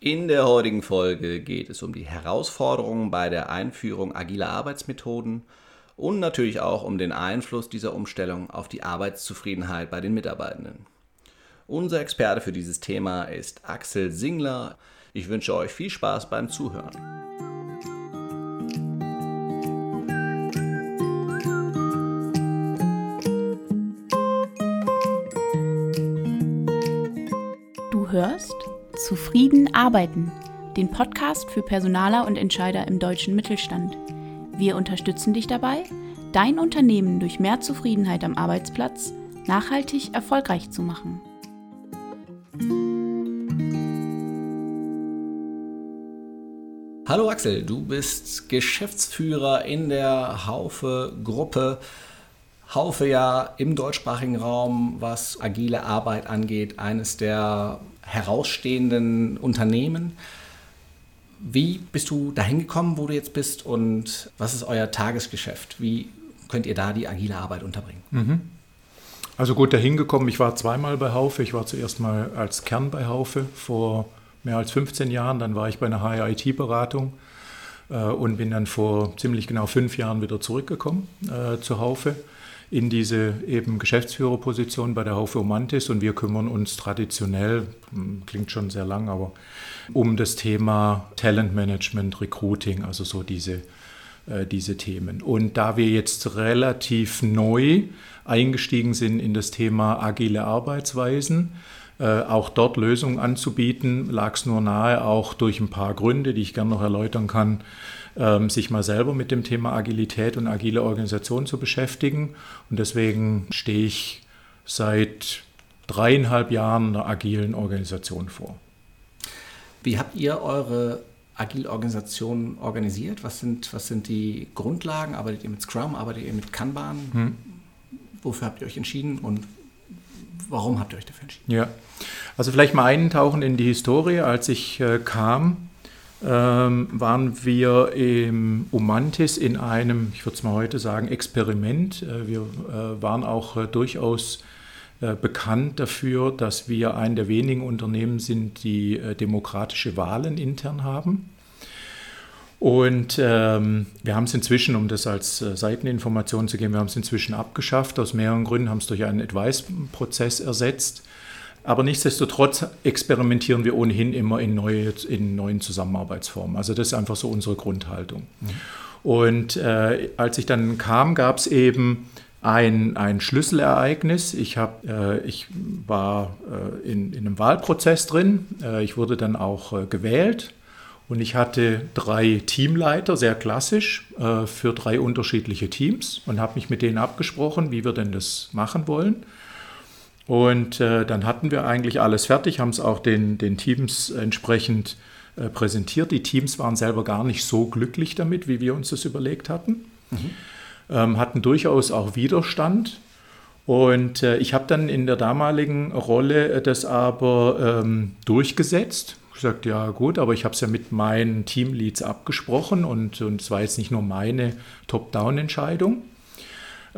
In der heutigen Folge geht es um die Herausforderungen bei der Einführung agiler Arbeitsmethoden und natürlich auch um den Einfluss dieser Umstellung auf die Arbeitszufriedenheit bei den Mitarbeitenden. Unser Experte für dieses Thema ist Axel Singler. Ich wünsche euch viel Spaß beim Zuhören. Zufrieden arbeiten, den Podcast für Personaler und Entscheider im deutschen Mittelstand. Wir unterstützen dich dabei, dein Unternehmen durch mehr Zufriedenheit am Arbeitsplatz nachhaltig erfolgreich zu machen. Hallo Axel, du bist Geschäftsführer in der Haufe-Gruppe. Haufe ja im deutschsprachigen Raum, was agile Arbeit angeht, eines der herausstehenden Unternehmen. Wie bist du dahin gekommen, wo du jetzt bist und was ist euer Tagesgeschäft? Wie könnt ihr da die agile Arbeit unterbringen? Mhm. Also gut, dahin gekommen, ich war zweimal bei Haufe. Ich war zuerst mal als Kern bei Haufe vor mehr als 15 Jahren. Dann war ich bei einer HR-IT-Beratung äh, und bin dann vor ziemlich genau fünf Jahren wieder zurückgekommen äh, zu Haufe in diese eben Geschäftsführerposition bei der Haufe Omantis und wir kümmern uns traditionell, hm, klingt schon sehr lang, aber um das Thema Talentmanagement, Recruiting, also so diese, äh, diese Themen. Und da wir jetzt relativ neu eingestiegen sind in das Thema agile Arbeitsweisen, äh, auch dort Lösungen anzubieten, lag es nur nahe, auch durch ein paar Gründe, die ich gerne noch erläutern kann, ähm, sich mal selber mit dem Thema Agilität und agile Organisation zu beschäftigen. Und deswegen stehe ich seit dreieinhalb Jahren einer agilen Organisation vor. Wie habt ihr eure agile Organisation organisiert? Was sind, was sind die Grundlagen? Arbeitet ihr mit Scrum? Arbeitet ihr mit Kanban? Hm. Wofür habt ihr euch entschieden und warum habt ihr euch dafür entschieden? Ja, also vielleicht mal eintauchen in die Historie. Als ich äh, kam, ähm, waren wir im Umantis in einem, ich würde es mal heute sagen, Experiment. Äh, wir äh, waren auch äh, durchaus äh, bekannt dafür, dass wir ein der wenigen Unternehmen sind, die äh, demokratische Wahlen intern haben. Und ähm, wir haben es inzwischen, um das als äh, Seiteninformation zu geben, wir haben es inzwischen abgeschafft. Aus mehreren Gründen haben es durch einen Advice-Prozess ersetzt. Aber nichtsdestotrotz experimentieren wir ohnehin immer in, neue, in neuen Zusammenarbeitsformen. Also das ist einfach so unsere Grundhaltung. Mhm. Und äh, als ich dann kam, gab es eben ein, ein Schlüsselereignis. Ich, hab, äh, ich war äh, in, in, einem Wahlprozess drin. Äh, ich wurde dann auch äh, gewählt. Und ich hatte drei Teamleiter, sehr klassisch, äh, für drei unterschiedliche Teams und habe mich mit denen abgesprochen, wie wir denn das machen wollen. Und äh, dann hatten wir eigentlich alles fertig, haben es auch den, den Teams entsprechend äh, präsentiert. Die Teams waren selber gar nicht so glücklich damit, wie wir uns das überlegt hatten. Mhm. Ähm, hatten durchaus auch Widerstand. Und äh, ich habe dann in der damaligen Rolle äh, das aber ähm, durchgesetzt. Ich sagte, ja gut, aber ich habe es ja mit meinen Teamleads abgesprochen und, und es war jetzt nicht nur meine Top-Down-Entscheidung.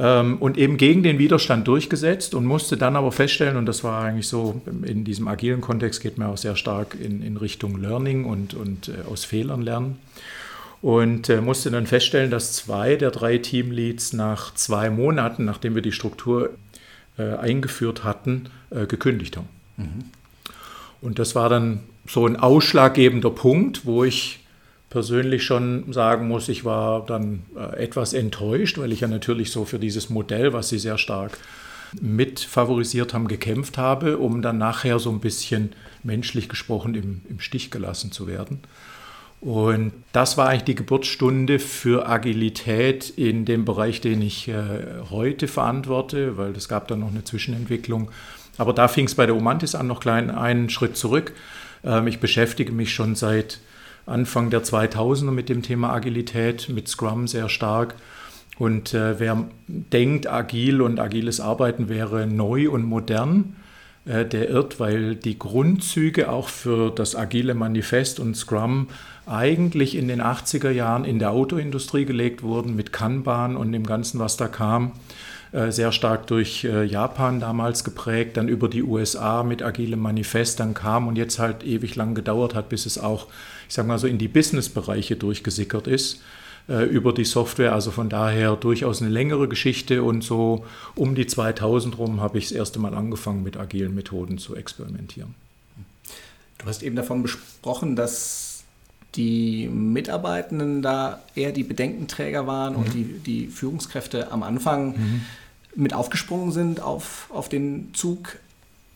Ähm, und eben gegen den Widerstand durchgesetzt und musste dann aber feststellen, und das war eigentlich so, in diesem agilen Kontext geht man auch sehr stark in, in Richtung Learning und, und äh, aus Fehlern lernen. Und äh, musste dann feststellen, dass zwei der drei Teamleads nach zwei Monaten, nachdem wir die Struktur äh, eingeführt hatten, äh, gekündigt haben. Mhm. Und das war dann so ein ausschlaggebender Punkt, wo ich persönlich schon sagen muss, ich war dann äh, etwas enttäuscht, weil ich ja natürlich so für dieses Modell, was Sie sehr stark mit favorisiert haben, gekämpft habe, um dann nachher so ein bisschen menschlich gesprochen im, im Stich gelassen zu werden. Und das war eigentlich die Geburtsstunde für Agilität in dem Bereich, den ich äh, heute verantworte, weil es gab dann noch eine Zwischenentwicklung. Aber da fing es bei der Omantis an, noch klein einen Schritt zurück. Ähm, ich beschäftige mich schon seit Anfang der 2000er mit dem Thema Agilität, mit Scrum sehr stark. Und äh, wer denkt, agil und agiles Arbeiten wäre neu und modern, äh, der irrt, weil die Grundzüge auch für das agile Manifest und Scrum eigentlich in den 80er Jahren in der Autoindustrie gelegt wurden mit Kanban und dem Ganzen, was da kam. Äh, sehr stark durch äh, Japan damals geprägt, dann über die USA mit agilem Manifest dann kam und jetzt halt ewig lang gedauert hat, bis es auch, ich sage mal so, in die Business-Bereiche durchgesickert ist äh, über die Software. Also von daher durchaus eine längere Geschichte und so um die 2000 rum habe ich das erste Mal angefangen mit agilen Methoden zu experimentieren. Du hast eben davon besprochen, dass die Mitarbeitenden da eher die Bedenkenträger waren mhm. und die, die Führungskräfte am Anfang mhm. mit aufgesprungen sind auf, auf den Zug.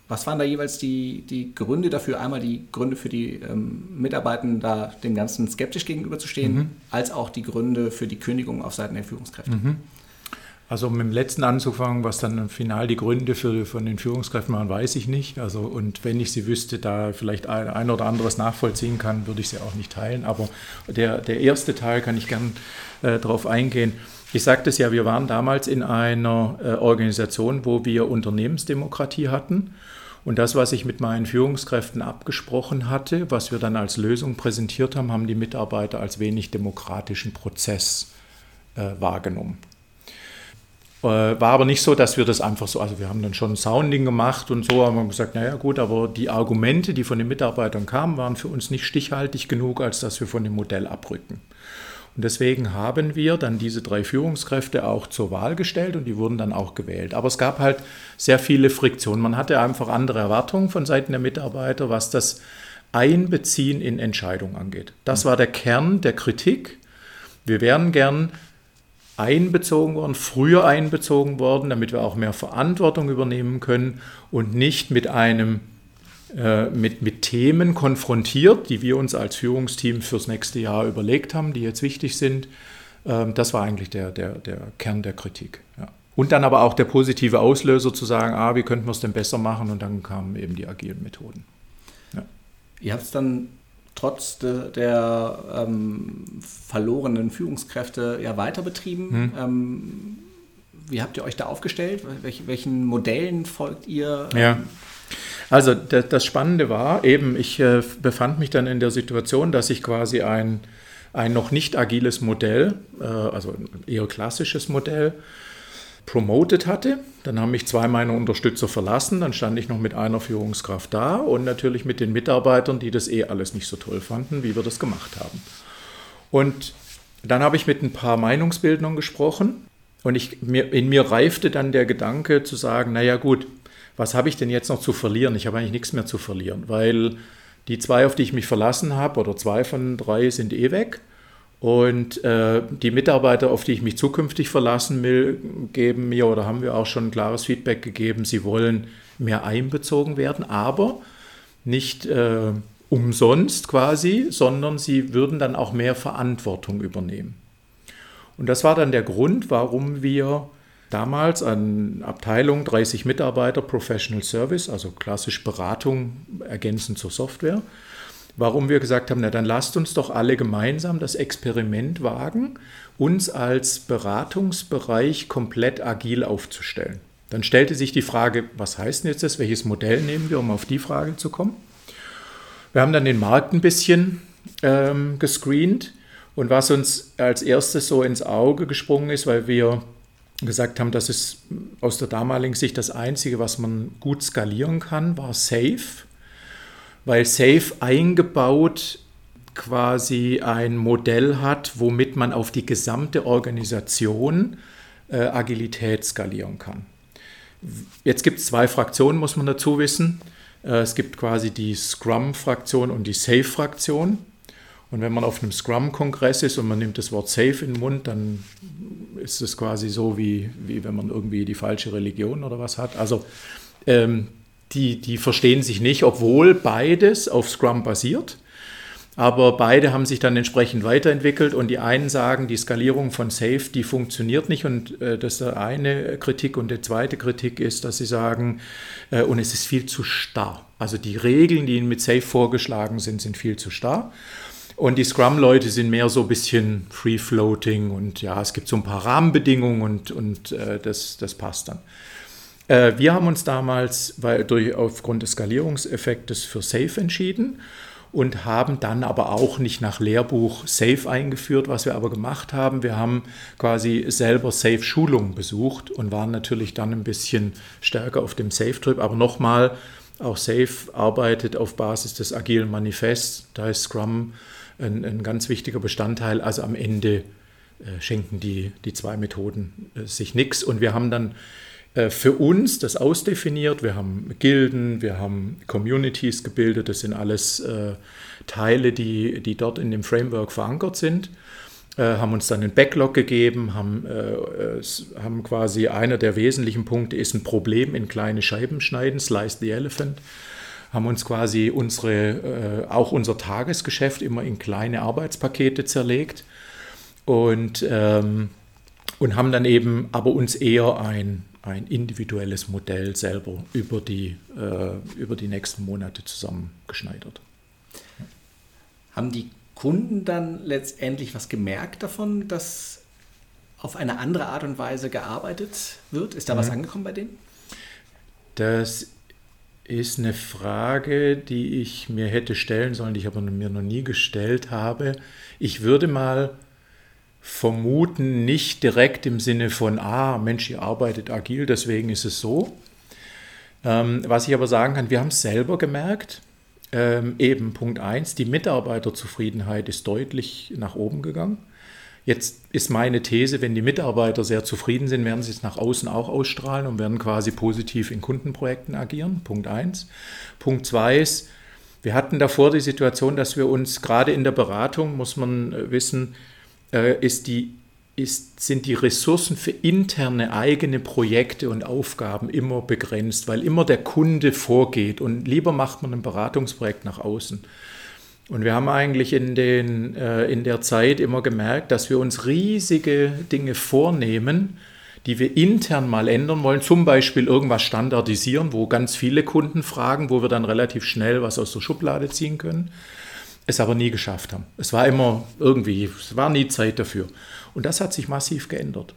Was waren da jeweils die, die Gründe dafür? Einmal die Gründe für die ähm, Mitarbeitenden, da dem Ganzen skeptisch gegenüberzustehen, mhm. als auch die Gründe für die Kündigung auf Seiten der Führungskräfte. Mhm. Also um mit dem letzten anzufangen, was dann final die Gründe für, von den Führungskräften waren, weiß ich nicht. Also, und wenn ich sie wüsste, da vielleicht ein, ein oder anderes nachvollziehen kann, würde ich sie auch nicht teilen. Aber der, der erste Teil kann ich gern äh, darauf eingehen. Ich sagte es ja, wir waren damals in einer äh, Organisation, wo wir Unternehmensdemokratie hatten. Und das, was ich mit meinen Führungskräften abgesprochen hatte, was wir dann als Lösung präsentiert haben, haben die Mitarbeiter als wenig demokratischen Prozess äh, wahrgenommen. Äh, war aber nicht so, dass wir das einfach so, also wir haben dann schon Sounding gemacht und so, haben wir gesagt, naja gut, aber die Argumente, die von den Mitarbeitern kamen, waren für uns nicht stichhaltig genug, als dass wir von dem Modell abrücken. Und deswegen haben wir dann diese drei Führungskräfte auch zur Wahl gestellt und die wurden dann auch gewählt. Aber es gab halt sehr viele Friktionen. Man hatte einfach andere Erwartungen von Seiten der Mitarbeiter, was das Einbeziehen in Entscheidungen angeht. Das war der Kern der Kritik. Wir wären gern einbezogen worden, früher einbezogen worden, damit wir auch mehr Verantwortung übernehmen können und nicht mit einem äh, mit, mit Themen konfrontiert, die wir uns als Führungsteam fürs nächste Jahr überlegt haben, die jetzt wichtig sind. Ähm, das war eigentlich der, der, der Kern der Kritik. Ja. Und dann aber auch der positive Auslöser zu sagen, ah, wie könnten wir es denn besser machen? Und dann kamen eben die agilen Methoden. Ja. Ihr habt es dann trotz de, der ähm, verlorenen Führungskräfte ja weiter betrieben. Hm. Ähm, wie habt ihr euch da aufgestellt? Welch, welchen Modellen folgt ihr? Ja. Also das Spannende war eben, ich äh, befand mich dann in der Situation, dass ich quasi ein, ein noch nicht agiles Modell, äh, also ein eher klassisches Modell, promoted hatte. Dann haben mich zwei meiner Unterstützer verlassen. Dann stand ich noch mit einer Führungskraft da und natürlich mit den Mitarbeitern, die das eh alles nicht so toll fanden, wie wir das gemacht haben. Und dann habe ich mit ein paar Meinungsbildnern gesprochen und ich, mir, in mir reifte dann der Gedanke zu sagen, naja gut, was habe ich denn jetzt noch zu verlieren? Ich habe eigentlich nichts mehr zu verlieren, weil die zwei, auf die ich mich verlassen habe, oder zwei von drei sind eh weg. Und äh, die Mitarbeiter, auf die ich mich zukünftig verlassen will, geben mir oder haben wir auch schon klares Feedback gegeben, sie wollen mehr einbezogen werden, aber nicht äh, umsonst quasi, sondern sie würden dann auch mehr Verantwortung übernehmen. Und das war dann der Grund, warum wir damals an Abteilung 30 Mitarbeiter Professional Service, also klassisch Beratung ergänzend zur Software, warum wir gesagt haben, na dann lasst uns doch alle gemeinsam das Experiment wagen, uns als Beratungsbereich komplett agil aufzustellen. Dann stellte sich die Frage, was heißt denn jetzt das, welches Modell nehmen wir, um auf die Frage zu kommen. Wir haben dann den Markt ein bisschen ähm, gescreent und was uns als erstes so ins Auge gesprungen ist, weil wir gesagt haben, das ist aus der damaligen Sicht das Einzige, was man gut skalieren kann, war Safe weil Safe eingebaut quasi ein Modell hat, womit man auf die gesamte Organisation äh, Agilität skalieren kann. Jetzt gibt es zwei Fraktionen, muss man dazu wissen. Äh, es gibt quasi die Scrum-Fraktion und die Safe-Fraktion. Und wenn man auf einem Scrum-Kongress ist und man nimmt das Wort Safe in den Mund, dann ist es quasi so, wie, wie wenn man irgendwie die falsche Religion oder was hat. Also ähm, die, die verstehen sich nicht, obwohl beides auf Scrum basiert. Aber beide haben sich dann entsprechend weiterentwickelt und die einen sagen, die Skalierung von Safe, die funktioniert nicht und äh, das ist eine Kritik und die zweite Kritik ist, dass sie sagen, äh, und es ist viel zu starr. Also die Regeln, die ihnen mit Safe vorgeschlagen sind, sind viel zu starr. Und die Scrum-Leute sind mehr so ein bisschen free-floating und ja, es gibt so ein paar Rahmenbedingungen und, und äh, das, das passt dann. Äh, wir haben uns damals weil durch, aufgrund des Skalierungseffektes für Safe entschieden. und haben dann aber auch nicht nach Lehrbuch Safe eingeführt. Was wir aber gemacht haben, wir haben quasi selber Safe-Schulungen besucht und waren natürlich dann ein bisschen stärker auf dem Safe-Trip. Aber nochmal, auch Safe arbeitet auf Basis des agilen Manifests. Da ist Scrum ein, ein ganz wichtiger Bestandteil. Also am Ende äh, schenken die, die zwei Methoden äh, sich nichts. Und wir haben dann für uns das ausdefiniert. Wir haben Gilden, wir haben Communities gebildet. Das sind alles äh, Teile, die, die dort in dem Framework verankert sind. Äh, haben uns dann einen Backlog gegeben, haben, äh, haben quasi einer der wesentlichen Punkte ist ein Problem in kleine Scheiben schneiden, Slice the Elephant. Haben uns quasi unsere, äh, auch unser Tagesgeschäft immer in kleine Arbeitspakete zerlegt und, ähm, und haben dann eben aber uns eher ein ein individuelles Modell selber über die, äh, über die nächsten Monate zusammengeschneidert. Haben die Kunden dann letztendlich was gemerkt davon, dass auf eine andere Art und Weise gearbeitet wird? Ist da mhm. was angekommen bei denen? Das ist eine Frage, die ich mir hätte stellen sollen, die ich aber mir noch nie gestellt habe. Ich würde mal vermuten nicht direkt im Sinne von, ah, Mensch, ihr arbeitet agil, deswegen ist es so. Ähm, was ich aber sagen kann, wir haben es selber gemerkt. Ähm, eben Punkt 1, die Mitarbeiterzufriedenheit ist deutlich nach oben gegangen. Jetzt ist meine These, wenn die Mitarbeiter sehr zufrieden sind, werden sie es nach außen auch ausstrahlen und werden quasi positiv in Kundenprojekten agieren. Punkt 1. Punkt 2 ist, wir hatten davor die Situation, dass wir uns gerade in der Beratung, muss man äh, wissen, ist die, ist, sind die Ressourcen für interne eigene Projekte und Aufgaben immer begrenzt, weil immer der Kunde vorgeht und lieber macht man ein Beratungsprojekt nach außen. Und wir haben eigentlich in, den, äh, in der Zeit immer gemerkt, dass wir uns riesige Dinge vornehmen, die wir intern mal ändern wollen, zum Beispiel irgendwas standardisieren, wo ganz viele Kunden fragen, wo wir dann relativ schnell was aus der Schublade ziehen können es aber nie geschafft haben. Es war immer irgendwie, es war nie Zeit dafür. Und das hat sich massiv geändert.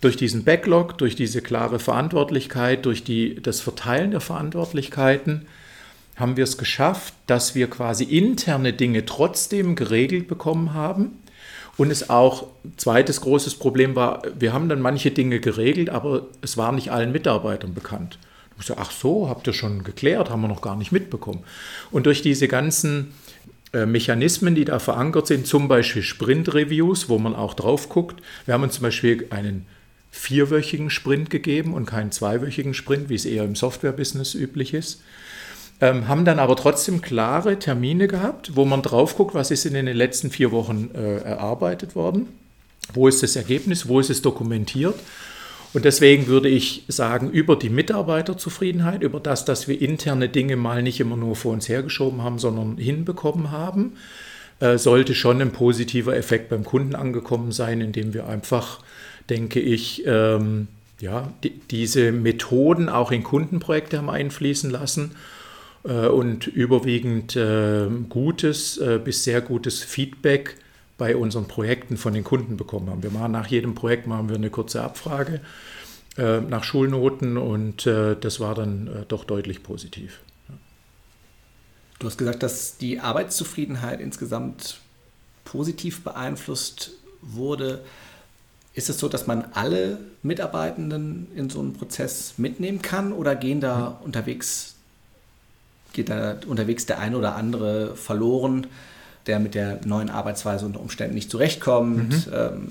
Durch diesen Backlog, durch diese klare Verantwortlichkeit, durch die, das Verteilen der Verantwortlichkeiten haben wir es geschafft, dass wir quasi interne Dinge trotzdem geregelt bekommen haben. Und es auch, zweites großes Problem war, wir haben dann manche Dinge geregelt, aber es war nicht allen Mitarbeitern bekannt. Ich so, ach so, habt ihr schon geklärt, haben wir noch gar nicht mitbekommen. Und durch diese ganzen Mechanismen, die da verankert sind, zum Beispiel Sprint-Reviews, wo man auch drauf guckt. Wir haben uns zum Beispiel einen vierwöchigen Sprint gegeben und keinen zweiwöchigen Sprint, wie es eher im Software-Business üblich ist. Ähm, haben dann aber trotzdem klare Termine gehabt, wo man drauf guckt, was ist in den letzten vier Wochen äh, erarbeitet worden, wo ist das Ergebnis, wo ist es dokumentiert und deswegen würde ich sagen, über die Mitarbeiterzufriedenheit, über das, dass wir interne Dinge mal nicht immer nur vor uns hergeschoben haben, sondern hinbekommen haben, äh, sollte schon ein positiver Effekt beim Kunden angekommen sein, indem wir einfach, denke ich, ähm, ja, die, diese Methoden auch in Kundenprojekte haben einfließen lassen äh, und überwiegend äh, gutes äh, bis sehr gutes Feedback bei unseren Projekten von den Kunden bekommen haben. Wir machen nach jedem Projekt machen wir eine kurze Abfrage äh, nach Schulnoten und äh, das war dann äh, doch deutlich positiv. Du hast gesagt, dass die Arbeitszufriedenheit insgesamt positiv beeinflusst wurde. Ist es so, dass man alle Mitarbeitenden in so einen Prozess mitnehmen kann oder gehen da mhm. unterwegs, geht da unterwegs der eine oder andere verloren? Der mit der neuen Arbeitsweise unter Umständen nicht zurechtkommt. Mhm. Ähm,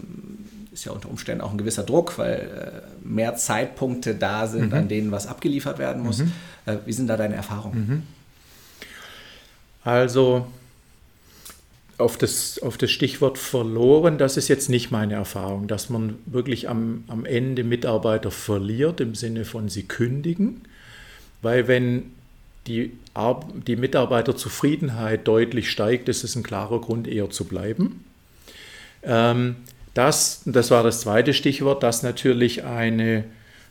ist ja unter Umständen auch ein gewisser Druck, weil äh, mehr Zeitpunkte da sind, mhm. an denen was abgeliefert werden muss. Mhm. Äh, wie sind da deine Erfahrungen? Mhm. Also auf das, auf das Stichwort verloren, das ist jetzt nicht meine Erfahrung, dass man wirklich am, am Ende Mitarbeiter verliert im Sinne von sie kündigen, weil wenn die, die Mitarbeiterzufriedenheit deutlich steigt, ist es ein klarer Grund, eher zu bleiben. Ähm, das, das war das zweite Stichwort, dass natürlich eine,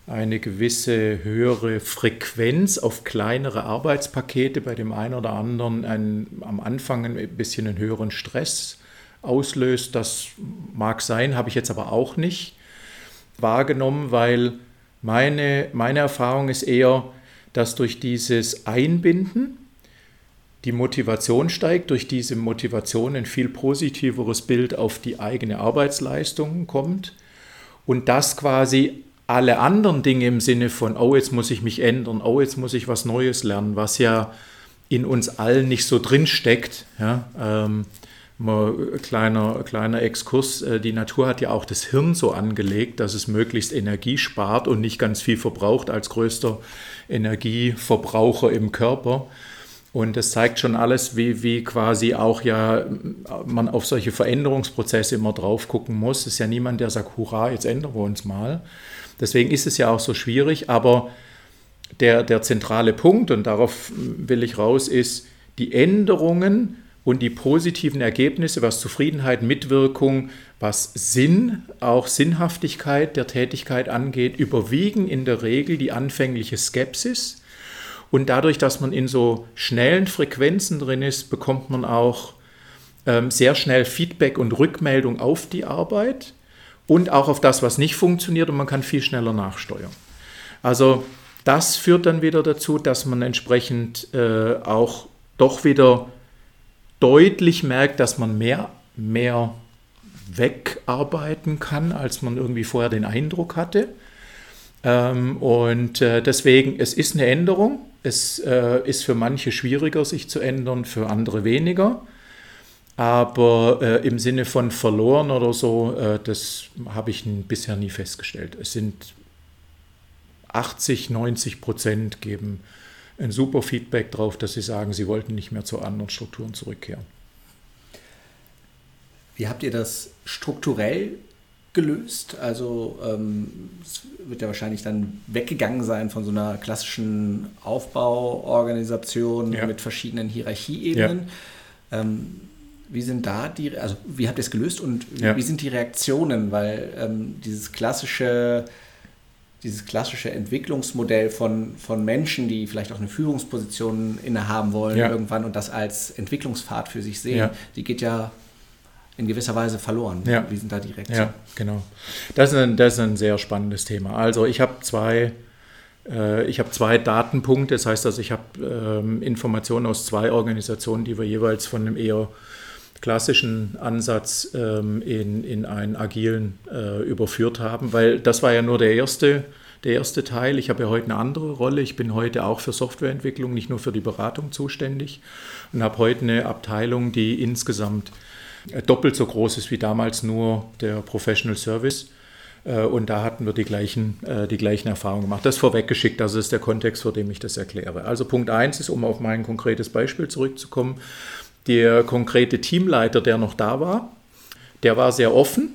eine gewisse höhere Frequenz auf kleinere Arbeitspakete bei dem einen oder anderen ein, am Anfang ein bisschen einen höheren Stress auslöst. Das mag sein, habe ich jetzt aber auch nicht wahrgenommen, weil meine, meine Erfahrung ist eher, dass durch dieses Einbinden die Motivation steigt, durch diese Motivation ein viel positiveres Bild auf die eigene Arbeitsleistung kommt und das quasi alle anderen Dinge im Sinne von, oh, jetzt muss ich mich ändern, oh, jetzt muss ich was Neues lernen, was ja in uns allen nicht so drin steckt. Ja, ähm, mal kleiner, kleiner Exkurs, äh, die Natur hat ja auch das Hirn so angelegt, dass es möglichst Energie spart und nicht ganz viel verbraucht als größter Energieverbraucher im Körper. Und das zeigt schon alles, wie, wie quasi auch ja man auf solche Veränderungsprozesse immer drauf gucken muss. Es ist ja niemand, der sagt, hurra, jetzt ändern wir uns mal. Deswegen ist es ja auch so schwierig, aber der, der zentrale Punkt, und darauf will ich raus, ist, die Änderungen und die positiven Ergebnisse, was Zufriedenheit, Mitwirkung, was Sinn, auch Sinnhaftigkeit der Tätigkeit angeht, überwiegen in der Regel die anfängliche Skepsis und dadurch, dass man in so schnellen Frequenzen drin ist, bekommt man auch ähm, sehr schnell Feedback und Rückmeldung auf die Arbeit und auch auf das, was nicht funktioniert und man kann viel schneller nachsteuern. Also das führt dann wieder dazu, dass man entsprechend äh, auch doch wieder deutlich merkt, dass man mehr, mehr wegarbeiten kann, als man irgendwie vorher den Eindruck hatte. Ähm, und äh, deswegen, es ist eine Änderung. Es äh, ist für manche schwieriger, sich zu ändern, für andere weniger. Aber äh, im Sinne von verloren oder so, das habe ich bisher nie festgestellt. Es sind 80, 90 Prozent geben ein super Feedback darauf, dass sie sagen, sie wollten nicht mehr zu anderen Strukturen zurückkehren. Wie habt ihr das strukturell gelöst. Also ähm, es wird ja wahrscheinlich dann weggegangen sein von so einer klassischen Aufbauorganisation ja. mit verschiedenen Hierarchieebenen. Ja. Ähm, wie sind da die, also wie habt ihr es gelöst und ja. wie sind die Reaktionen? Weil ähm, dieses klassische, dieses klassische Entwicklungsmodell von, von Menschen, die vielleicht auch eine Führungsposition innehaben wollen irgendwann und das als Entwicklungspfad für sich sehen, die geht ja in gewisser Weise verloren. Ja. Wie sind da Reaktionen? Ja, genau. Das ist ein, das ist ein sehr spannendes Thema. Also ich habe zwei, äh, ich habe zwei Datenpunkte. Das heißt, also ich habe ähm, Informationen aus zwei Organisationen, die wir jeweils von einem eher klassischen Ansatz ähm, in, in einen agilen äh, überführt haben, weil das war ja nur der erste, der erste Teil. Ich habe ja heute eine andere Rolle. Ich bin heute auch für Softwareentwicklung, nicht nur für die Beratung zuständig und habe heute eine Abteilung, die insgesamt äh, doppelt so groß ist wie damals nur der Professional Service. Äh, und da hatten wir die gleichen, äh, die gleichen Erfahrungen gemacht. Das vorweggeschickt, das ist der Kontext, vor dem ich das erkläre. Also Punkt 1 ist, um auf mein konkretes Beispiel zurückzukommen, der konkrete Teamleiter, der noch da war, der war sehr offen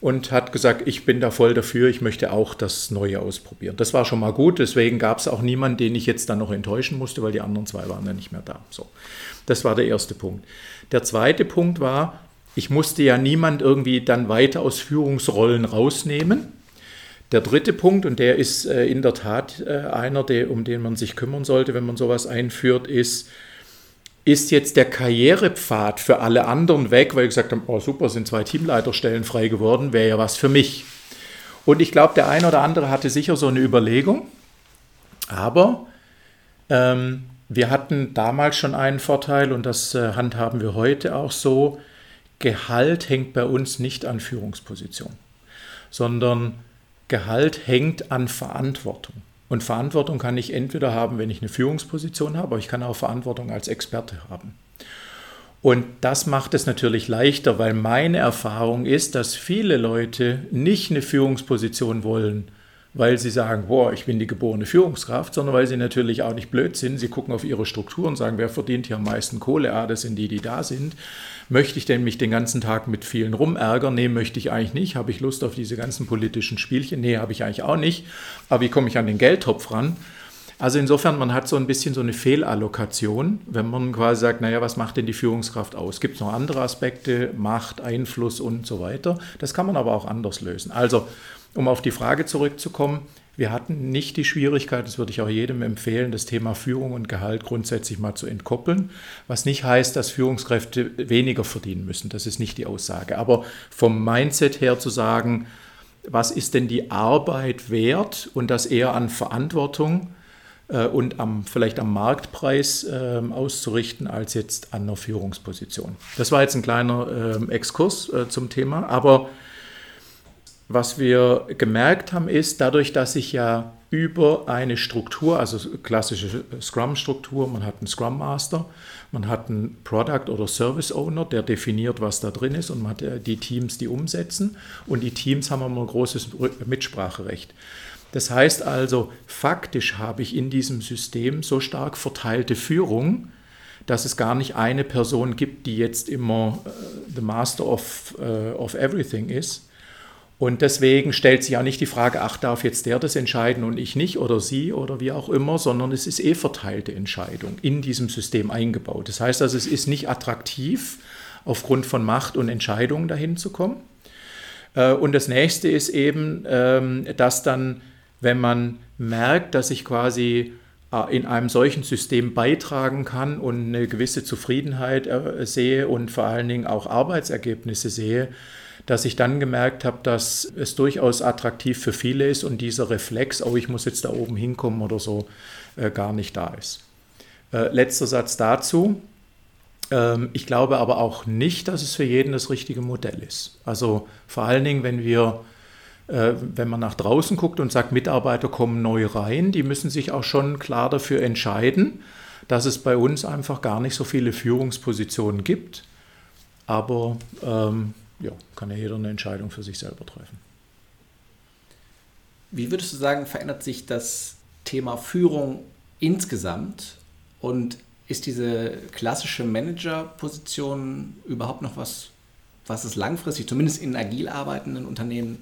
und hat gesagt, ich bin da voll dafür, ich möchte auch das Neue ausprobieren. Das war schon mal gut, deswegen gab es auch niemanden, den ich jetzt dann noch enttäuschen musste, weil die anderen zwei waren ja nicht mehr da. So, das war der erste Punkt. Der zweite Punkt war, ich musste ja niemand irgendwie dann weiter aus Führungsrollen rausnehmen. Der dritte Punkt, und der ist äh, in der Tat äh, einer, um den man sich kümmern sollte, wenn man sowas einführt, ist, ist jetzt der Karrierepfad für alle anderen weg, weil ich gesagt habe, oh super, sind zwei Teamleiterstellen frei geworden, wäre ja was für mich. Und ich glaube, der eine oder andere hatte sicher so eine Überlegung, aber ähm, wir hatten damals schon einen Vorteil und das äh, handhaben wir heute auch so. Gehalt hängt bei uns nicht an Führungsposition, sondern Gehalt hängt an Verantwortung. Und Verantwortung kann ich entweder haben, wenn ich eine Führungsposition habe, aber ich kann auch Verantwortung als Experte haben. Und das macht es natürlich leichter, weil meine Erfahrung ist, dass viele Leute nicht eine Führungsposition wollen, weil sie sagen, boah, ich bin die geborene Führungskraft, sondern weil sie natürlich auch nicht blöd sind. Sie gucken auf ihre Struktur und sagen, wer verdient hier am meisten Kohle? Ah, das sind die, die da sind. Möchte ich denn mich den ganzen Tag mit vielen rumärgern? Nee, möchte ich eigentlich nicht. Habe ich Lust auf diese ganzen politischen Spielchen? Nee, habe ich eigentlich auch nicht. Aber wie komme ich an den Geldtopf ran? Also insofern, man hat so ein bisschen so eine Fehlallokation, wenn man quasi sagt, naja, was macht denn die Führungskraft aus? Gibt es noch andere Aspekte, Macht, Einfluss und so weiter? Das kann man aber auch anders lösen. Also um auf die Frage zurückzukommen, wir hatten nicht die Schwierigkeit, das würde ich auch jedem empfehlen, das Thema Führung und Gehalt grundsätzlich mal zu entkoppeln, was nicht heißt, dass Führungskräfte weniger verdienen müssen. Das ist nicht die Aussage. Aber vom Mindset her zu sagen, was ist denn die Arbeit wert und das eher an Verantwortung äh, und am, vielleicht am Marktpreis äh, auszurichten, als jetzt an einer Führungsposition. Das war jetzt ein kleiner ähm, Exkurs äh, zum Thema, aber was wir gemerkt haben, ist, dadurch, dass ich ja über eine Struktur, also klassische Scrum-Struktur, man hat einen Scrum Master, man hat einen Product oder Service Owner, der definiert, was da drin ist und man hat die Teams, die umsetzen und die Teams haben immer ein großes Mitspracherecht. Das heißt also, faktisch habe ich in diesem System so stark verteilte Führung, dass es gar nicht eine Person gibt, die jetzt immer uh, the master of, uh, of everything ist, und deswegen stellt sich auch nicht die Frage, ach, darf jetzt der das entscheiden und ich nicht oder sie oder wie auch immer, sondern es ist eh verteilte Entscheidung in diesem System eingebaut. Das heißt also, es ist nicht attraktiv, aufgrund von Macht und Entscheidungen dahin zu kommen. Äh, und das nächste ist eben, ähm, dass dann, wenn man merkt, dass ich quasi äh, in einem solchen System beitragen kann und eine gewisse Zufriedenheit äh, sehe und vor allen Dingen auch Arbeitsergebnisse sehe, dass ich dann gemerkt habe, dass es durchaus attraktiv für viele ist und dieser Reflex, oh, ich muss jetzt da oben hinkommen oder so, äh, gar nicht da ist. Äh, letzter Satz dazu. Ähm, ich glaube aber auch nicht, dass es für jeden das richtige Modell ist. Also vor allen Dingen, wenn wir äh, wenn man nach draußen guckt und sagt, Mitarbeiter kommen neu rein, die müssen sich auch schon klar dafür entscheiden, dass es bei uns einfach gar nicht so viele Führungspositionen gibt. Aber ähm, ja, kann ja jeder eine Entscheidung für sich selber treffen. Wie würdest du sagen, verändert sich das Thema Führung insgesamt und ist diese klassische Managerposition überhaupt noch was, was es langfristig, zumindest in agil arbeitenden Unternehmen,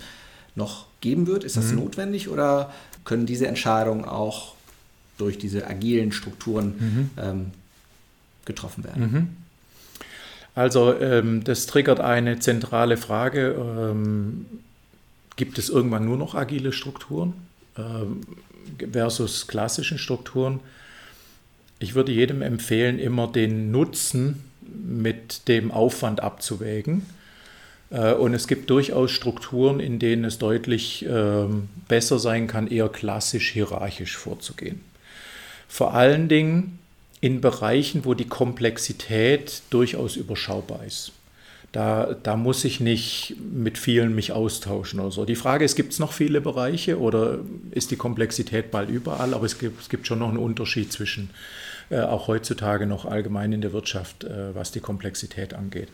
noch geben wird? Ist das mhm. notwendig oder können diese Entscheidungen auch durch diese agilen Strukturen mhm. ähm, getroffen werden? Mhm. Also ähm, das triggert eine zentrale Frage. Ähm, gibt es irgendwann nur noch agile Strukturen ähm, versus klassischen Strukturen? Ich würde jedem empfehlen, immer den Nutzen mit dem Aufwand abzuwägen. Äh, und es gibt durchaus Strukturen, in denen es deutlich ähm, besser sein kann, eher klassisch hierarchisch vorzugehen. Vor allen Dingen in Bereichen, wo die Komplexität durchaus überschaubar ist. Da, da muss ich nicht mit vielen mich austauschen oder so. Die Frage ist, gibt es noch viele Bereiche oder ist die Komplexität bald überall? Aber es gibt, es gibt schon noch einen Unterschied zwischen, äh, auch heutzutage noch allgemein in der Wirtschaft, äh, was die Komplexität angeht.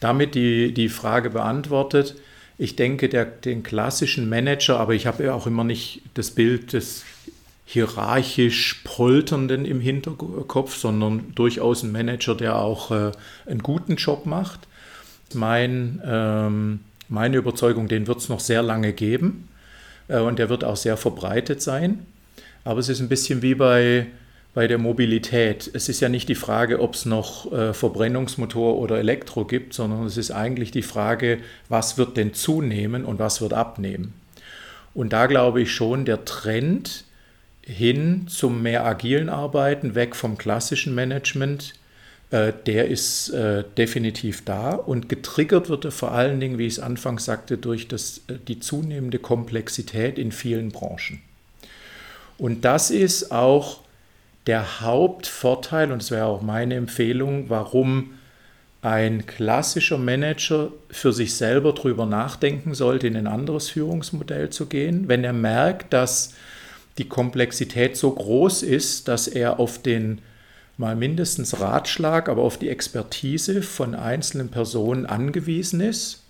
Damit die, die Frage beantwortet, ich denke, der, den klassischen Manager, aber ich habe ja auch immer nicht das Bild des hierarchisch polternden im Hinterkopf, sondern durchaus ein Manager, der auch äh, einen guten Job macht. Mein, ähm, meine Überzeugung, den wird es noch sehr lange geben äh, und der wird auch sehr verbreitet sein. Aber es ist ein bisschen wie bei, bei der Mobilität. Es ist ja nicht die Frage, ob es noch äh, Verbrennungsmotor oder Elektro gibt, sondern es ist eigentlich die Frage, was wird denn zunehmen und was wird abnehmen. Und da glaube ich schon, der Trend, hin zum mehr agilen Arbeiten, weg vom klassischen Management, äh, der ist äh, definitiv da und getriggert wird er vor allen Dingen, wie ich es anfangs sagte, durch das, äh, die zunehmende Komplexität in vielen Branchen. Und das ist auch der Hauptvorteil, und es wäre auch meine Empfehlung, warum ein klassischer Manager für sich selber darüber nachdenken sollte, in ein anderes Führungsmodell zu gehen, wenn er merkt, dass die Komplexität so groß ist, dass er auf den mal mindestens Ratschlag, aber auf die Expertise von einzelnen Personen angewiesen ist.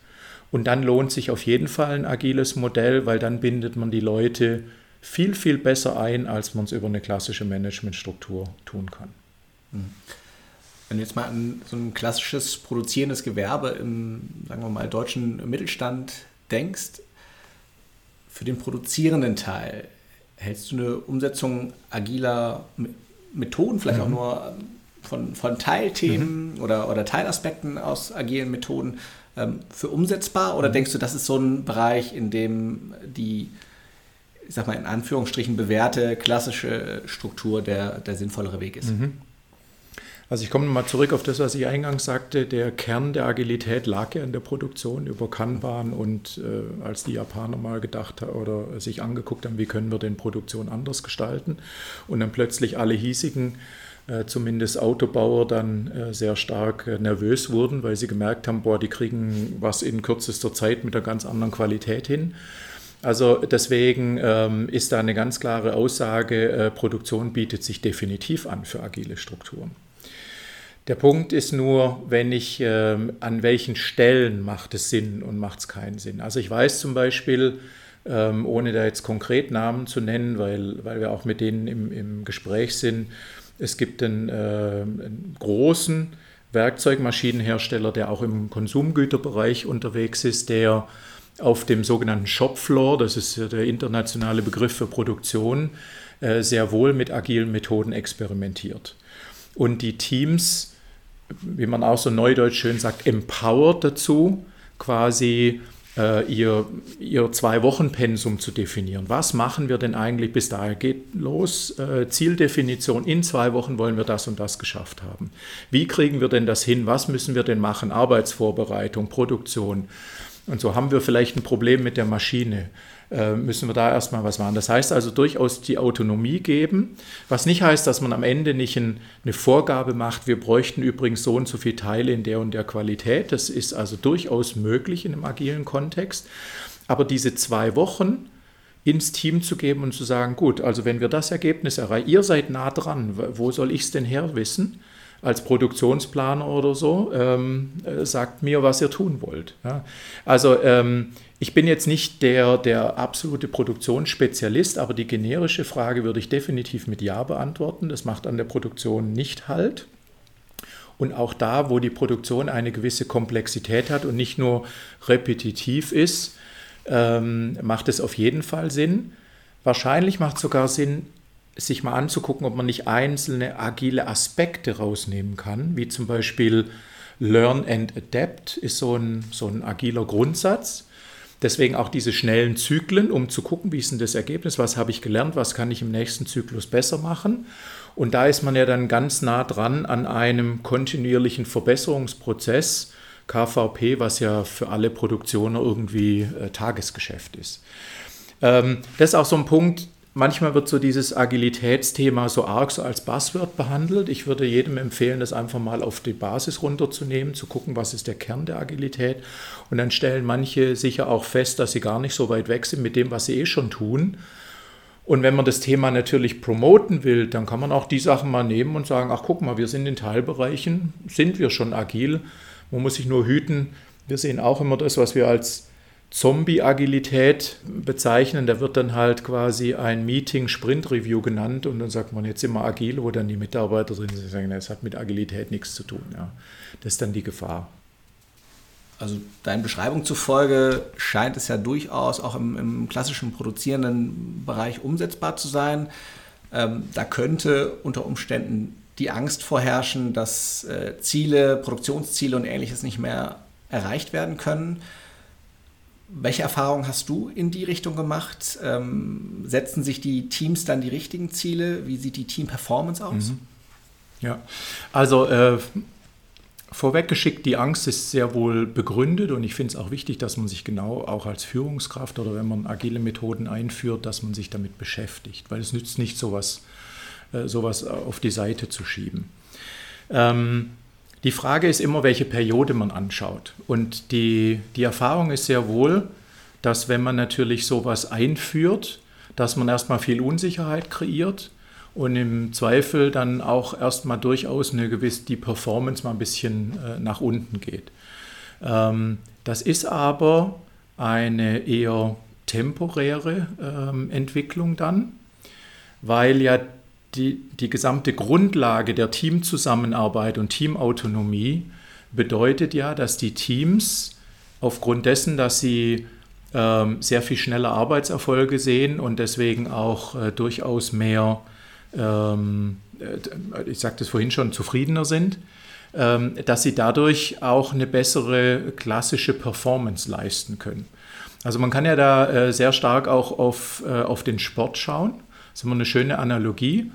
Und dann lohnt sich auf jeden Fall ein agiles Modell, weil dann bindet man die Leute viel, viel besser ein, als man es über eine klassische Managementstruktur tun kann. Hm. Wenn du jetzt mal an so ein klassisches produzierendes Gewerbe im, sagen wir mal, deutschen Mittelstand denkst, für den produzierenden Teil, hältst du eine Umsetzung agiler Methoden, vielleicht mhm. auch nur von, von Teilthemen mhm. oder, oder Teilaspekten aus agilen Methoden ähm, für umsetzbar? Oder mhm. denkst du, das ist so ein Bereich, in dem die, ich sag mal in Anführungsstrichen, bewährte klassische Struktur der, der sinnvollere Weg ist? Also ich komme nochmal zurück auf das, was ich eingangs sagte. Der Kern der Agilität lag ja in der Produktion über Kanban und äh, als die Japaner mal gedacht oder sich angeguckt haben, wie können wir denn Produktion anders gestalten und dann plötzlich alle hiesigen äh, zumindest Autobauer dann äh, sehr stark äh, nervös wurden, weil sie gemerkt haben, boah, die kriegen was in kürzester Zeit mit einer ganz anderen Qualität hin. Also deswegen ähm, ist da eine ganz klare Aussage, Produktion bietet sich definitiv an für agile Strukturen. Der Punkt ist nur, wenn ich, äh, an welchen Stellen macht es Sinn und macht es keinen Sinn. Also ich weiß zum Beispiel, ähm, ohne da jetzt konkret Namen zu nennen, weil, weil wir auch mit denen im, im Gespräch sind, es gibt einen, äh, einen großen Werkzeugmaschinenhersteller, der auch im Konsumgüterbereich unterwegs ist, der auf dem sogenannten Shopfloor, das ist der internationale Begriff für Produktion, äh, sehr wohl mit agilen Methoden experimentiert. Und die Teams wie man auch so neudeutsch schön sagt, empowered dazu, quasi äh, ihr, ihr Zwei-Wochen-Pensum zu definieren. Was machen wir denn eigentlich bis dahin? Geht los, äh, Zieldefinition, in zwei Wochen wollen wir das und das geschafft haben. Wie kriegen wir denn das hin? Was müssen wir denn machen? Arbeitsvorbereitung, Produktion. Und so haben wir vielleicht ein Problem mit der Maschine. Äh, müssen wir da erstmal was machen. Das heißt also durchaus die Autonomie geben, was nicht heißt, dass man am Ende nicht ein, eine Vorgabe macht, wir bräuchten übrigens so und so viele Teile in der und der Qualität. Das ist also durchaus möglich in einem agilen Kontext. Aber diese zwei Wochen ins Team zu geben und zu sagen, gut, also wenn wir das Ergebnis erreichen, ihr seid nah dran, wo soll ich es denn her wissen? Als Produktionsplaner oder so, ähm, äh, sagt mir, was ihr tun wollt. Ja. Also ähm, ich bin jetzt nicht der, der absolute Produktionsspezialist, aber die generische Frage würde ich definitiv mit Ja beantworten. Das macht an der Produktion nicht halt. Und auch da, wo die Produktion eine gewisse Komplexität hat und nicht nur repetitiv ist, ähm, macht es auf jeden Fall Sinn. Wahrscheinlich macht es sogar Sinn, sich mal anzugucken, ob man nicht einzelne agile Aspekte rausnehmen kann, wie zum Beispiel Learn and Adapt ist so ein, so ein agiler Grundsatz. Deswegen auch diese schnellen Zyklen, um zu gucken, wie ist denn das Ergebnis, was habe ich gelernt, was kann ich im nächsten Zyklus besser machen. Und da ist man ja dann ganz nah dran an einem kontinuierlichen Verbesserungsprozess, KVP, was ja für alle Produktionen irgendwie äh, Tagesgeschäft ist. Ähm, das ist auch so ein Punkt, Manchmal wird so dieses Agilitätsthema so arg so als Buzzword behandelt. Ich würde jedem empfehlen, das einfach mal auf die Basis runterzunehmen, zu gucken, was ist der Kern der Agilität. Und dann stellen manche sicher auch fest, dass sie gar nicht so weit weg sind mit dem, was sie eh schon tun. Und wenn man das Thema natürlich promoten will, dann kann man auch die Sachen mal nehmen und sagen, ach guck mal, wir sind in Teilbereichen, sind wir schon agil. Man muss sich nur hüten. Wir sehen auch immer das, was wir als Zombie-Agilität bezeichnen. Da wird dann halt quasi ein Meeting Sprint Review genannt und dann sagt man jetzt immer agil, wo dann die Mitarbeiter drin sind sagen, das hat mit Agilität nichts zu tun. Ja. Das ist dann die Gefahr. Also deinen Beschreibung zufolge scheint es ja durchaus auch im, im klassischen produzierenden Bereich umsetzbar zu sein. Ähm, da könnte unter Umständen die Angst vorherrschen, dass äh, Ziele, Produktionsziele und ähnliches nicht mehr erreicht werden können. Welche Erfahrungen hast du in die Richtung gemacht? Ähm, setzen sich die Teams dann die richtigen Ziele? Wie sieht die Team-Performance aus? Mhm. Ja, also äh, vorweggeschickt, die Angst ist sehr wohl begründet und ich finde es auch wichtig, dass man sich genau auch als Führungskraft oder wenn man agile Methoden einführt, dass man sich damit beschäftigt, weil es nützt nicht, sowas, äh, sowas auf die Seite zu schieben. Ähm, die Frage ist immer, welche Periode man anschaut. Und die, die Erfahrung ist sehr wohl, dass wenn man natürlich sowas einführt, dass man erstmal viel Unsicherheit kreiert und im Zweifel dann auch erstmal durchaus eine gewisse, die Performance mal ein bisschen äh, nach unten geht. Ähm, das ist aber eine eher temporäre ähm, Entwicklung dann, weil ja die, die gesamte Grundlage der Teamzusammenarbeit und Teamautonomie bedeutet ja, dass die Teams aufgrund dessen, dass sie ähm, sehr viel schneller Arbeitserfolge sehen und deswegen auch äh, durchaus mehr, ähm, äh, ich sagte es vorhin schon, zufriedener sind, ähm, dass sie dadurch auch eine bessere klassische Performance leisten können. Also man kann ja da äh, sehr stark auch auf, äh, auf den Sport schauen. Das ist immer eine schöne Analogie.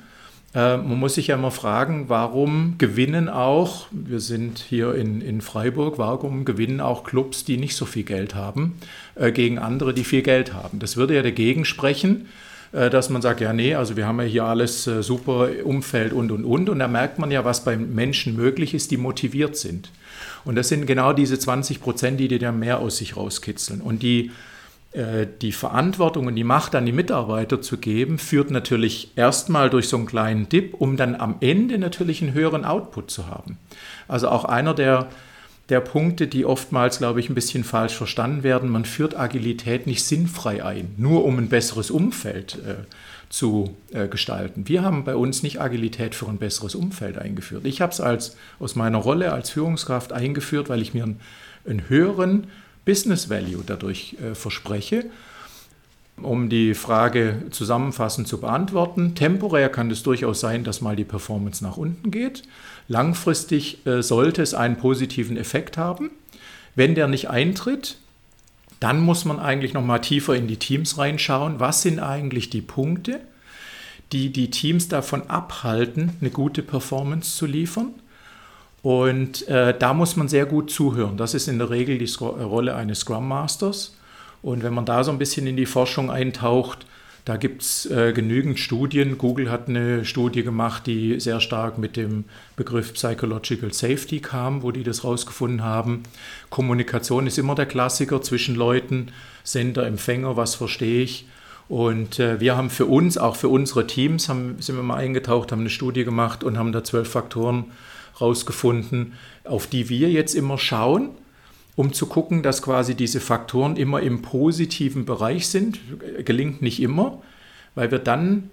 Äh, man muss sich ja immer fragen, warum gewinnen auch, wir sind hier in, in Freiburg, warum gewinnen auch Clubs, die nicht so viel Geld haben, äh, gegen andere, die viel Geld haben? Das würde ja dagegen sprechen, äh, dass man sagt, ja, nee, also wir haben ja hier alles äh, super Umfeld und, und, und. Und da merkt man ja, was beim Menschen möglich ist, die motiviert sind. Und das sind genau diese 20 Prozent, die dir dann mehr aus sich rauskitzeln. Und die die Verantwortung und die Macht an die Mitarbeiter zu geben, führt natürlich erstmal durch so einen kleinen Dip, um dann am Ende natürlich einen höheren Output zu haben. Also auch einer der, der Punkte, die oftmals, glaube ich, ein bisschen falsch verstanden werden, man führt Agilität nicht sinnfrei ein, nur um ein besseres Umfeld äh, zu äh, gestalten. Wir haben bei uns nicht Agilität für ein besseres Umfeld eingeführt. Ich habe es aus meiner Rolle als Führungskraft eingeführt, weil ich mir einen, einen höheren Business Value dadurch äh, verspreche. Um die Frage zusammenfassend zu beantworten, temporär kann es durchaus sein, dass mal die Performance nach unten geht. Langfristig äh, sollte es einen positiven Effekt haben. Wenn der nicht eintritt, dann muss man eigentlich noch mal tiefer in die Teams reinschauen. Was sind eigentlich die Punkte, die die Teams davon abhalten, eine gute Performance zu liefern? Und äh, da muss man sehr gut zuhören. Das ist in der Regel die Scro äh, Rolle eines Scrum Masters. Und wenn man da so ein bisschen in die Forschung eintaucht, da gibt es äh, genügend Studien. Google hat eine Studie gemacht, die sehr stark mit dem Begriff Psychological Safety kam, wo die das rausgefunden haben. Kommunikation ist immer der Klassiker zwischen Leuten, Sender, Empfänger, was verstehe ich. Und äh, wir haben für uns, auch für unsere Teams, haben, sind wir mal eingetaucht, haben eine Studie gemacht und haben da zwölf Faktoren rausgefunden, auf die wir jetzt immer schauen, um zu gucken, dass quasi diese Faktoren immer im positiven Bereich sind. Gelingt nicht immer, weil wir dann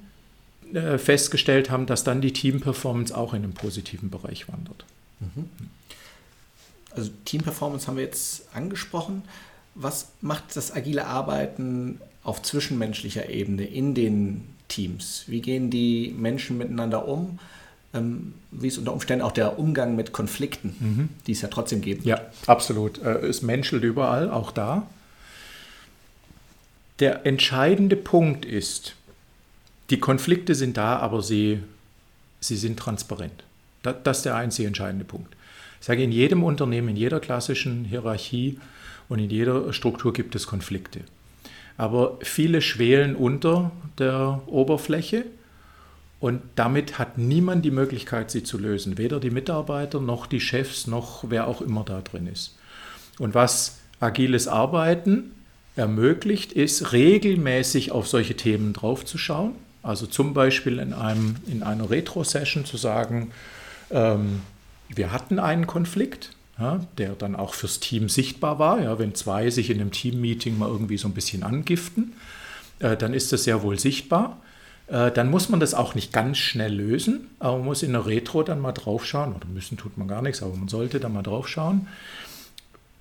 äh, festgestellt haben, dass dann die Team-Performance auch in den positiven Bereich wandert. Mhm. Also Team-Performance haben wir jetzt angesprochen. Was macht das agile Arbeiten auf zwischenmenschlicher Ebene in den Teams? Wie gehen die Menschen miteinander um? Ähm, wie ist unter Umständen auch der Umgang mit Konflikten, mhm. die es ja trotzdem gibt. Ja, absolut. Äh, es menschelt überall, auch da. Der entscheidende Punkt ist, die Konflikte sind da, aber sie, sie sind transparent. Das, das ist der einzige entscheidende Punkt. Ich sage, in jedem Unternehmen, in jeder klassischen Hierarchie und in jeder Struktur gibt es Konflikte. Aber viele schwelen unter der Oberfläche und damit hat niemand die Möglichkeit, sie zu lösen. Weder die Mitarbeiter noch die Chefs noch wer auch immer da drin ist. Und was agiles Arbeiten ermöglicht, ist regelmäßig auf solche Themen draufzuschauen. Also zum Beispiel in, einem, in einer Retro-Session zu sagen, ähm, wir hatten einen Konflikt, ja, der dann auch fürs Team sichtbar war. Ja, wenn zwei sich in einem Team-Meeting mal irgendwie so ein bisschen angiften, äh, dann ist das sehr wohl sichtbar. Äh, dann muss man das auch nicht ganz schnell lösen, aber man muss in der Retro dann mal drauf schauen, oder müssen tut man gar nichts, aber man sollte dann mal drauf schauen,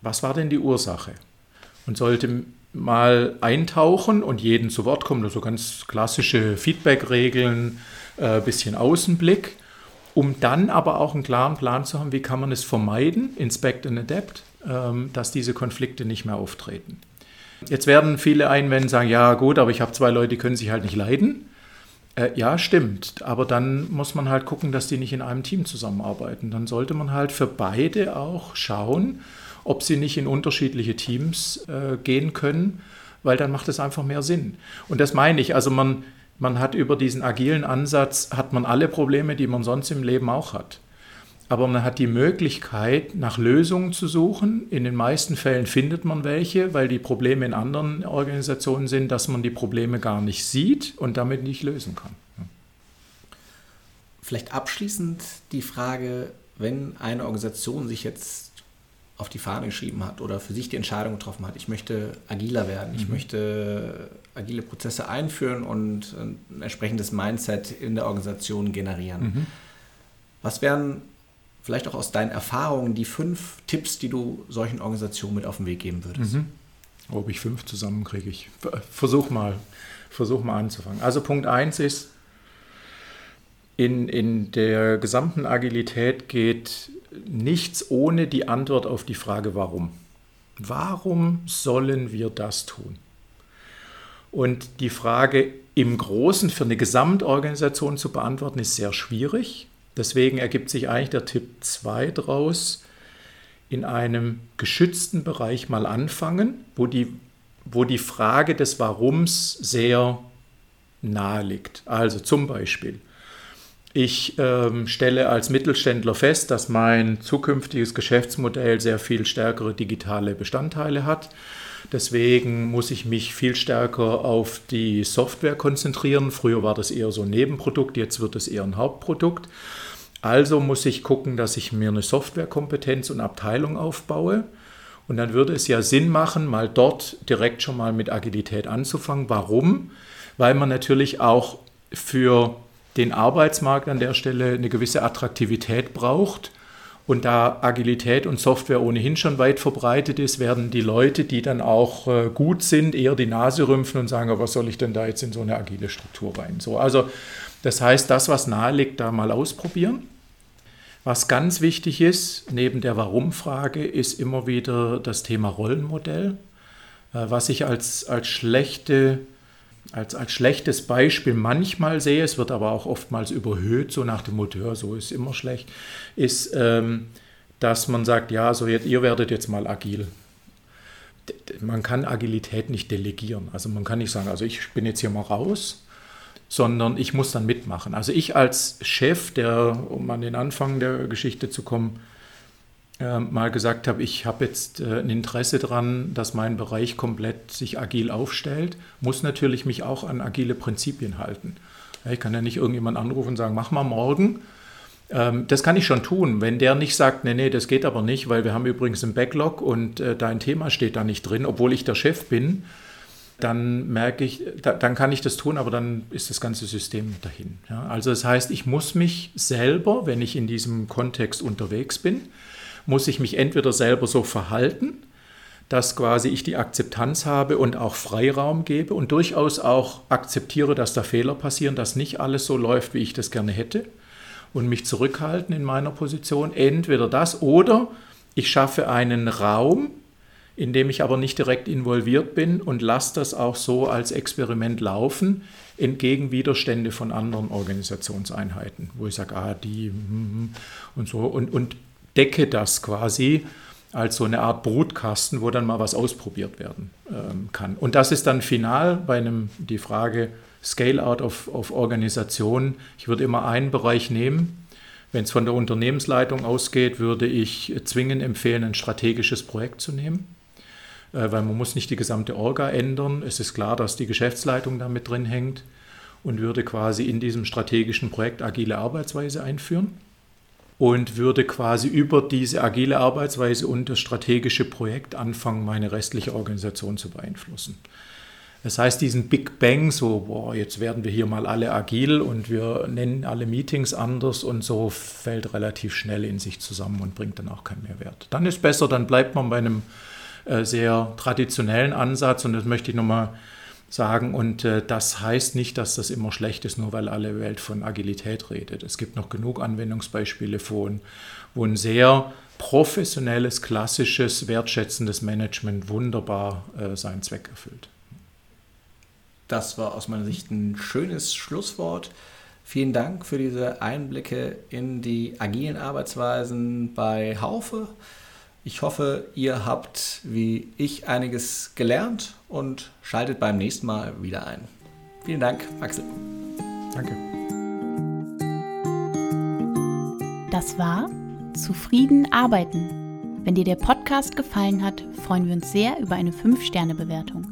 was war denn die Ursache? Und sollte mal eintauchen und jeden zu Wort kommen, so ganz klassische Feedback-Regeln, äh, bisschen Außenblick, um dann aber auch einen klaren Plan zu haben, wie kann man es vermeiden, inspect and adapt, ähm, dass diese Konflikte nicht mehr auftreten. Jetzt werden viele einwenden, sagen, ja gut, aber ich habe zwei Leute, die können sich halt nicht leiden. Äh, ja, stimmt. Aber dann muss man halt gucken, dass die nicht in einem Team zusammenarbeiten. Dann sollte man halt für beide auch schauen, ob sie nicht in unterschiedliche Teams äh, gehen können, weil dann macht es einfach mehr Sinn. Und das meine ich. Also man, man hat über diesen agilen Ansatz, hat man alle Probleme, die man sonst im Leben auch hat aber man hat die Möglichkeit, nach Lösungen zu suchen. In den meisten Fällen findet man welche, weil die Probleme in anderen Organisationen sind, dass man die Probleme gar nicht sieht und damit nicht lösen kann. Vielleicht abschließend die Frage, wenn eine Organisation sich jetzt auf die Fahne geschrieben hat oder für sich die Entscheidung getroffen hat, ich möchte agiler werden, mhm. ich möchte agile Prozesse einführen und ein entsprechendes Mindset in der Organisation generieren. Mhm. Was wären vielleicht auch aus deinen Erfahrungen die fünf Tipps, die du solchen Organisationen mit auf den Weg geben würdest? Mhm. Ob ich fünf zusammenkriege, ich versuche mal, versuch mal anzufangen. Also Punkt eins ist, in, in der gesamten Agilität geht nichts ohne die Antwort auf die Frage, warum. Warum sollen wir das tun? Und die Frage im Großen für eine Gesamtorganisation zu beantworten, ist sehr schwierig. Deswegen ergibt sich eigentlich der Tipp 2 daraus, in einem geschützten Bereich mal anfangen, wo die, wo die Frage des Warums sehr nahe liegt. Also zum Beispiel, ich ähm, stelle als Mittelständler fest, dass mein zukünftiges Geschäftsmodell sehr viel stärkere digitale Bestandteile hat. Deswegen muss ich mich viel stärker auf die Software konzentrieren. Früher war das eher so ein Nebenprodukt, jetzt wird es eher ein Hauptprodukt. Also muss ich gucken, dass ich mir eine Softwarekompetenz und Abteilung aufbaue. Und dann würde es ja Sinn machen, mal dort direkt schon mal mit Agilität anzufangen. Warum? Weil man natürlich auch für den Arbeitsmarkt an der Stelle eine gewisse Attraktivität braucht. Und da Agilität und Software ohnehin schon weit verbreitet ist, werden die Leute, die dann auch äh, gut sind, eher die Nase rümpfen und sagen, was soll ich denn da jetzt in so eine agile Struktur rein? So, also das heißt, das, was nahe liegt, da mal ausprobieren. Was ganz wichtig ist, neben der Warum-Frage, ist immer wieder das Thema Rollenmodell, äh, was ich als, als, schlechte, als, als schlechtes Beispiel manchmal sehe, es wird aber auch oftmals überhöht, so nach dem Motto, so ist immer schlecht, ist, ähm, dass man sagt, ja, so jetzt, ihr werdet jetzt mal agil. Man kann Agilität nicht delegieren. Also man kann nicht sagen, also ich bin jetzt hier mal raus sondern ich muss dann mitmachen. Also ich als Chef, der, um an den Anfang der Geschichte zu kommen, äh, mal gesagt habe, ich habe jetzt äh, ein Interesse daran, dass mein Bereich komplett sich agil aufstellt, muss natürlich mich auch an agile Prinzipien halten. Ich kann ja nicht irgendjemand anrufen und sagen, mach mal morgen. Ähm, das kann ich schon tun. Wenn der nicht sagt, nee, nee, das geht aber nicht, weil wir haben übrigens einen Backlog und äh, dein Thema steht da nicht drin, obwohl ich der Chef bin, dann merke ich, da, dann kann ich das tun, aber dann ist das ganze System dahin. Ja? Also das heißt, ich muss mich selber, wenn ich in diesem Kontext unterwegs bin, muss ich mich entweder selber so verhalten, dass quasi ich die Akzeptanz habe und auch Freiraum gebe und durchaus auch akzeptiere, dass da Fehler passieren, dass nicht alles so läuft, wie ich das gerne hätte und mich zurückhalten in meiner Position. Entweder das oder ich schaffe einen Raum, in dem ich aber nicht direkt involviert bin und lasse das auch so als Experiment laufen, entgegen Widerstände von anderen Organisationseinheiten, wo ich sage, ah, die hm, hm, und so und, und decke das quasi als so eine Art Brutkasten, wo dann mal was ausprobiert werden ähm, kann. Und das ist dann final bei einem, die Frage Scale-out of, of Organisation. Ich würde immer einen Bereich nehmen. Wenn es von der Unternehmensleitung ausgeht, würde ich zwingend empfehlen, ein strategisches Projekt zu nehmen weil man muss nicht die gesamte Orga ändern. Es ist klar, dass die Geschäftsleitung da mit drin hängt und würde quasi in diesem strategischen Projekt agile Arbeitsweise einführen und würde quasi über diese agile Arbeitsweise und das strategische Projekt anfangen, meine restliche Organisation zu beeinflussen. Das heißt, diesen Big Bang, so, boah, jetzt werden wir hier mal alle agil und wir nennen alle Meetings anders und so, fällt relativ schnell in sich zusammen und bringt dann auch keinen Mehrwert. Dann ist besser, dann bleibt man bei einem äh, sehr traditionellen Ansatz und das möchte ich nochmal sagen. Und äh, das heißt nicht, dass das immer schlecht ist, nur weil alle Welt von Agilität redet. Es gibt noch genug Anwendungsbeispiele von, wo ein sehr professionelles, klassisches, wertschätzendes Management wunderbar äh, seinen Zweck erfüllt. Das war aus meiner Sicht ein schönes Schlusswort. Vielen Dank für diese Einblicke in die agilen Arbeitsweisen bei Haufe. Ich hoffe, ihr habt wie ich einiges gelernt und schaltet beim nächsten Mal wieder ein. Vielen Dank, Axel. Danke. Das war Zufrieden arbeiten. Wenn dir der Podcast gefallen hat, freuen wir uns sehr über eine 5-Sterne-Bewertung.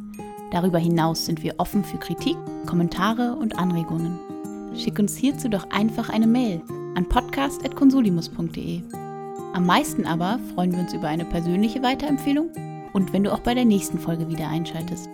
Darüber hinaus sind wir offen für Kritik, Kommentare und Anregungen. Schick uns hierzu doch einfach eine Mail an podcast.consulimus.de. Am meisten aber freuen wir uns über eine persönliche Weiterempfehlung und wenn du auch bei der nächsten Folge wieder einschaltest.